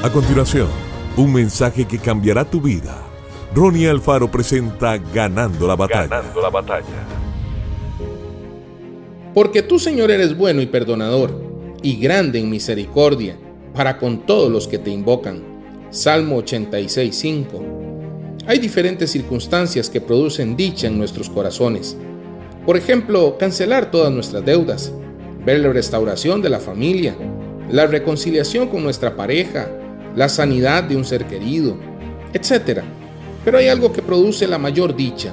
A continuación, un mensaje que cambiará tu vida. Ronnie Alfaro presenta Ganando la batalla. Ganando la batalla. Porque tú, Señor, eres bueno y perdonador, y grande en misericordia, para con todos los que te invocan. Salmo 86.5. Hay diferentes circunstancias que producen dicha en nuestros corazones. Por ejemplo, cancelar todas nuestras deudas, ver la restauración de la familia, la reconciliación con nuestra pareja, la sanidad de un ser querido, etc. Pero hay algo que produce la mayor dicha,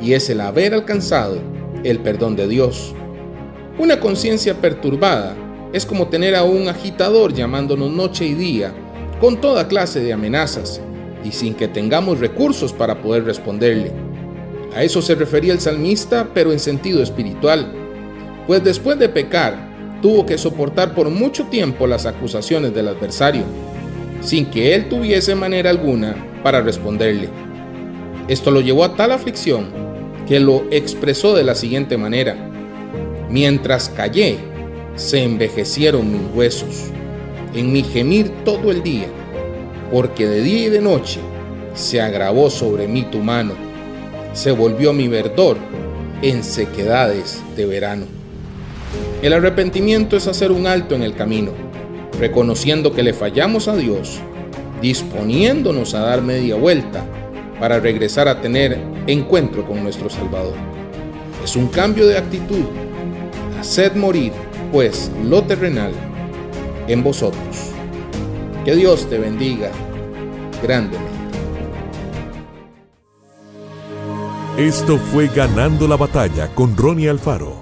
y es el haber alcanzado el perdón de Dios. Una conciencia perturbada es como tener a un agitador llamándonos noche y día con toda clase de amenazas y sin que tengamos recursos para poder responderle. A eso se refería el salmista, pero en sentido espiritual, pues después de pecar, tuvo que soportar por mucho tiempo las acusaciones del adversario, sin que él tuviese manera alguna para responderle. Esto lo llevó a tal aflicción que lo expresó de la siguiente manera. Mientras callé, se envejecieron mis huesos, en mi gemir todo el día, porque de día y de noche se agravó sobre mí tu mano, se volvió mi verdor en sequedades de verano. El arrepentimiento es hacer un alto en el camino, reconociendo que le fallamos a Dios, disponiéndonos a dar media vuelta para regresar a tener encuentro con nuestro Salvador. Es un cambio de actitud. Haced morir, pues, lo terrenal en vosotros. Que Dios te bendiga grandemente. Esto fue Ganando la batalla con Ronnie Alfaro.